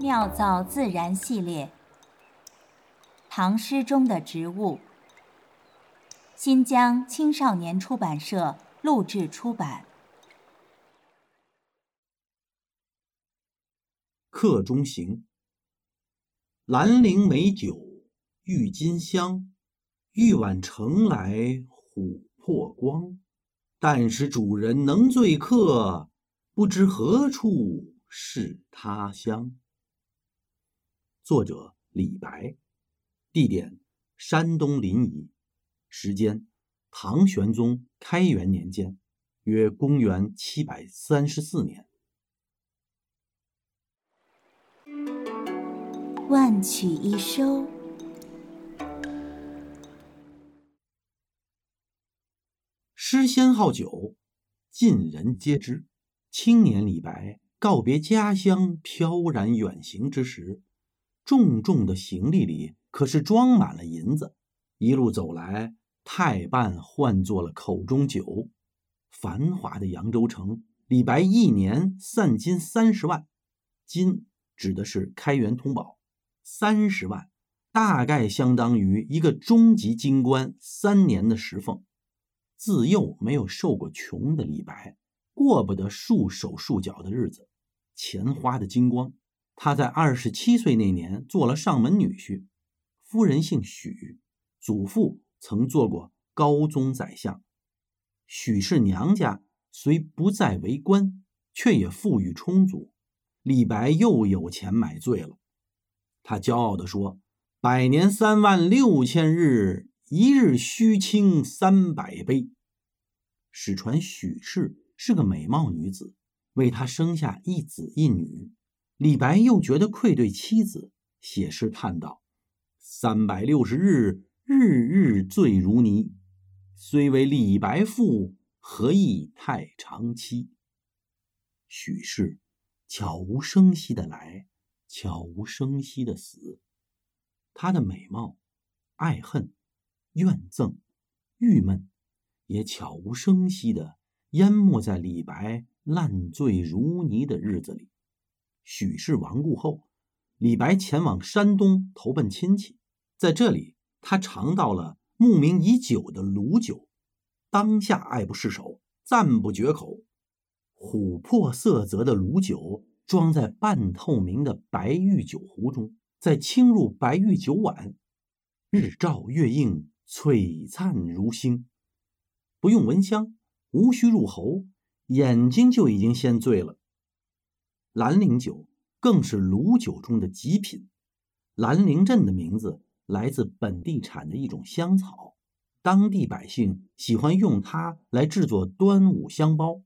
妙造自然系列，唐诗中的植物。新疆青少年出版社录制出版。客中行，兰陵美酒郁金香，玉碗盛来琥珀光。但使主人能醉客，不知何处是他乡。作者李白，地点山东临沂，时间唐玄宗开元年间，约公元七百三十四年。万曲一收，诗仙好酒，尽人皆知。青年李白告别家乡，飘然远行之时。重重的行李里可是装满了银子，一路走来，太半换作了口中酒。繁华的扬州城，李白一年散金三十万，金指的是开元通宝，三十万大概相当于一个中级京官三年的食俸。自幼没有受过穷的李白，过不得束手束脚的日子，钱花的精光。他在二十七岁那年做了上门女婿，夫人姓许，祖父曾做过高宗宰相。许氏娘家虽不再为官，却也富裕充足。李白又有钱买醉了，他骄傲地说：“百年三万六千日，一日须倾三百杯。”史传许氏是个美貌女子，为他生下一子一女。李白又觉得愧对妻子，写诗叹道：“三百六十日，日日醉如泥。虽为李白妇，何意太长期？”许氏悄无声息的来，悄无声息的死。她的美貌、爱恨、怨憎、郁闷，也悄无声息的淹没在李白烂醉如泥的日子里。许氏亡故后，李白前往山东投奔亲戚，在这里他尝到了慕名已久的卤酒，当下爱不释手，赞不绝口。琥珀色泽的卤酒装在半透明的白玉酒壶中，再倾入白玉酒碗，日照月映，璀璨如星。不用闻香，无需入喉，眼睛就已经先醉了。兰陵酒更是卤酒中的极品。兰陵镇的名字来自本地产的一种香草，当地百姓喜欢用它来制作端午香包。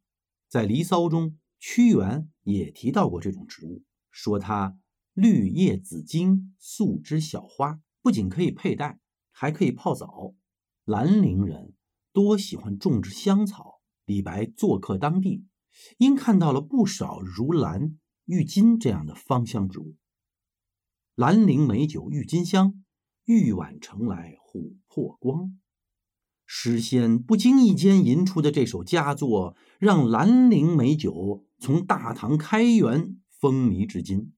在《离骚》中，屈原也提到过这种植物，说它绿叶紫茎，素枝小花，不仅可以佩戴，还可以泡澡。兰陵人多喜欢种植香草。李白做客当地。因看到了不少如兰、郁金这样的芳香植物。兰陵美酒郁金香，玉碗盛来琥珀光。诗仙不经意间吟出的这首佳作，让兰陵美酒从大唐开元风靡至今。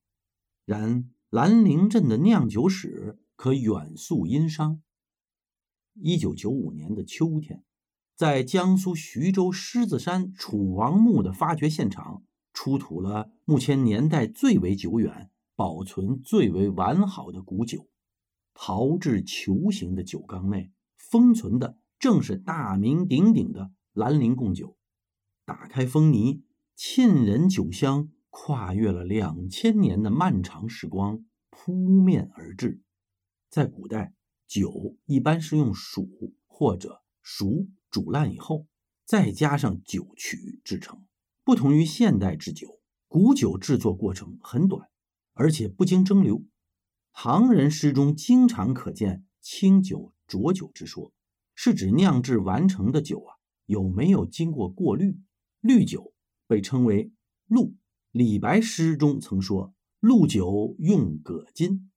然兰陵镇的酿酒史可远溯殷商。一九九五年的秋天。在江苏徐州狮子山楚王墓的发掘现场，出土了目前年代最为久远、保存最为完好的古酒。陶制球形的酒缸内封存的正是大名鼎鼎的兰陵贡酒。打开封泥，沁人酒香跨越了两千年的漫长时光，扑面而至。在古代，酒一般是用黍或者熟。煮烂以后，再加上酒曲制成。不同于现代制酒，古酒制作过程很短，而且不经蒸馏。唐人诗中经常可见清酒浊酒之说，是指酿制完成的酒啊有没有经过过滤。滤酒被称为露。李白诗中曾说：“露酒用葛巾。”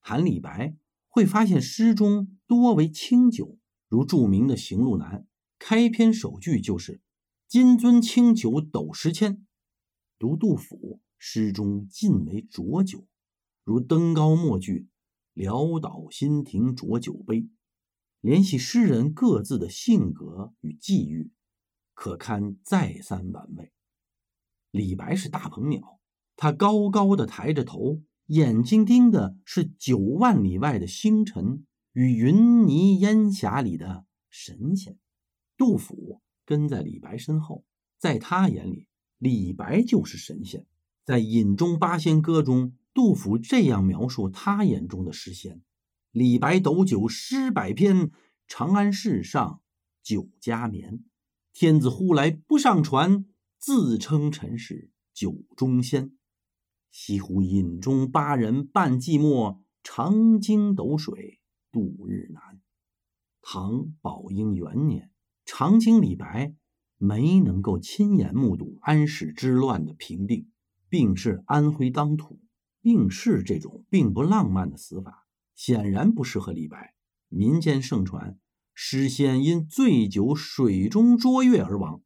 谈李白会发现诗中多为清酒，如著名的《行路难》。开篇首句就是“金樽清酒斗十千”，读杜甫诗中尽为浊酒，如登高末句，潦倒新停浊酒杯，联系诗人各自的性格与际遇，可堪再三玩味。李白是大鹏鸟，他高高的抬着头，眼睛盯的是九万里外的星辰与云泥烟霞里的神仙。杜甫跟在李白身后，在他眼里，李白就是神仙。在《饮中八仙歌》中，杜甫这样描述他眼中的诗仙：“李白斗酒诗百篇，长安市上酒家眠。天子呼来不上船，自称臣是酒中仙。西湖饮中八人半寂寞，长鲸斗水度日难。”唐宝应元年，长卿李白没能够亲眼目睹安史之乱的平定。并是安徽当土，病逝这种并不浪漫的死法，显然不适合李白。民间盛传，诗仙因醉酒水中捉月而亡。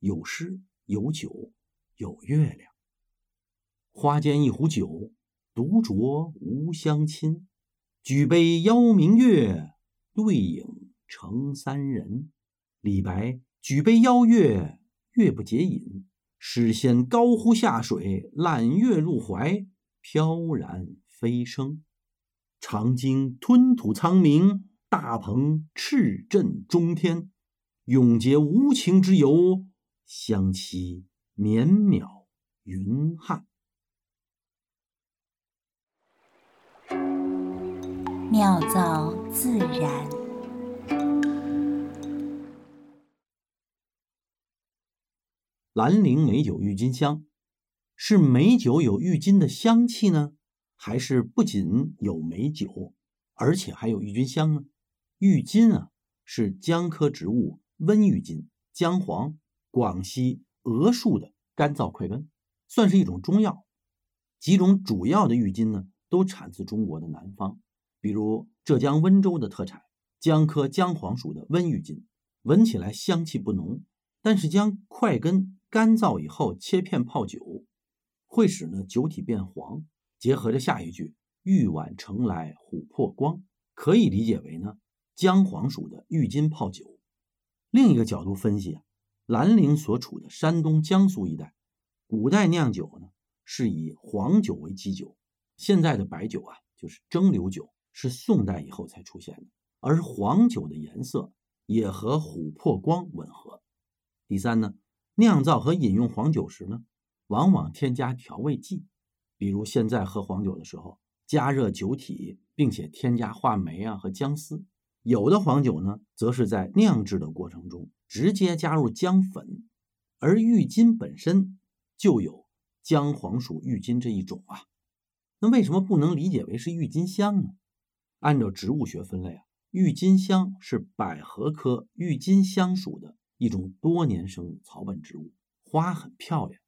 有诗，有酒，有月亮。花间一壶酒，独酌无相亲。举杯邀明月，对影成三人。李白举杯邀月，月不解饮。诗仙高呼下水，揽月入怀，飘然飞升。长鲸吞吐苍冥，大鹏叱震中天。永结无情之游，相期绵渺云汉。妙造自然。兰陵美酒郁金香，是美酒有郁金的香气呢，还是不仅有美酒，而且还有郁金香呢？郁金啊，是姜科植物温郁金姜黄广西鹅树的干燥块根，算是一种中药。几种主要的郁金呢，都产自中国的南方，比如浙江温州的特产姜科姜黄属的温郁金，闻起来香气不浓，但是将块根。干燥以后切片泡酒，会使呢酒体变黄。结合着下一句“玉碗盛来琥珀光”，可以理解为呢姜黄属的郁金泡酒。另一个角度分析啊，兰陵所处的山东、江苏一带，古代酿酒呢是以黄酒为基酒，现在的白酒啊就是蒸馏酒，是宋代以后才出现的。而黄酒的颜色也和琥珀光吻合。第三呢。酿造和饮用黄酒时呢，往往添加调味剂，比如现在喝黄酒的时候，加热酒体，并且添加话梅啊和姜丝。有的黄酒呢，则是在酿制的过程中直接加入姜粉。而郁金本身就有姜黄属郁金这一种啊，那为什么不能理解为是郁金香呢？按照植物学分类啊，郁金香是百合科郁金香属的。一种多年生草本植物，花很漂亮，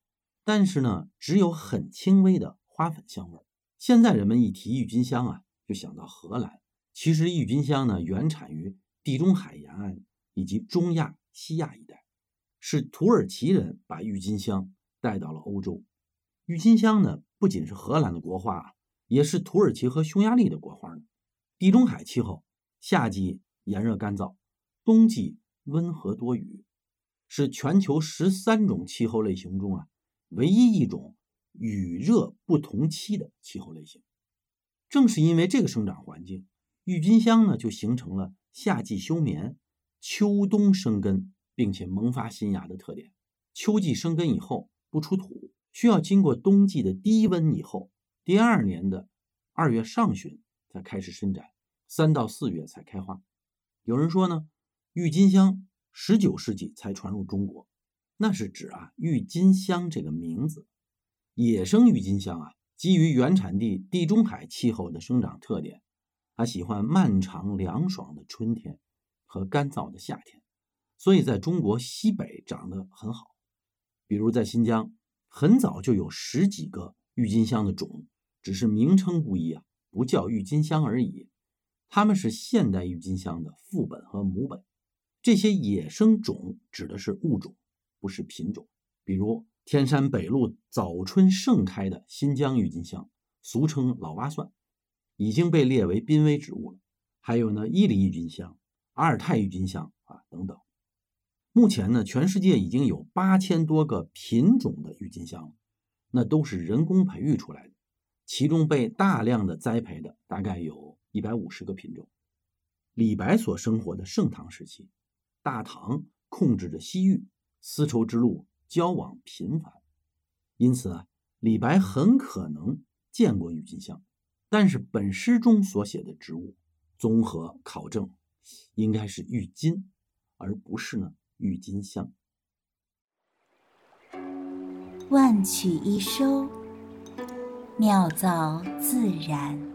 但是呢，只有很轻微的花粉香味。现在人们一提郁金香啊，就想到荷兰。其实郁金香呢，原产于地中海沿岸以及中亚、西亚一带，是土耳其人把郁金香带到了欧洲。郁金香呢，不仅是荷兰的国花，也是土耳其和匈牙利的国花呢。地中海气候，夏季炎热干燥，冬季。温和多雨，是全球十三种气候类型中啊唯一一种雨热不同期的气候类型。正是因为这个生长环境，郁金香呢就形成了夏季休眠、秋冬生根，并且萌发新芽的特点。秋季生根以后不出土，需要经过冬季的低温以后，第二年的二月上旬才开始伸展，三到四月才开花。有人说呢。郁金香十九世纪才传入中国，那是指啊郁金香这个名字。野生郁金香啊，基于原产地地中海气候的生长特点，它喜欢漫长凉爽的春天和干燥的夏天，所以在中国西北长得很好。比如在新疆，很早就有十几个郁金香的种，只是名称不一啊，不叫郁金香而已。它们是现代郁金香的父本和母本。这些野生种指的是物种，不是品种。比如天山北路早春盛开的新疆郁金香，俗称老挖蒜，已经被列为濒危植物了。还有呢，伊犁郁金香、阿尔泰郁金香啊等等。目前呢，全世界已经有八千多个品种的郁金香，那都是人工培育出来的。其中被大量的栽培的大概有一百五十个品种。李白所生活的盛唐时期，大唐控制着西域，丝绸之路交往频繁，因此啊，李白很可能见过郁金香。但是本诗中所写的植物，综合考证，应该是郁金，而不是呢郁金香。万曲一收，妙造自然。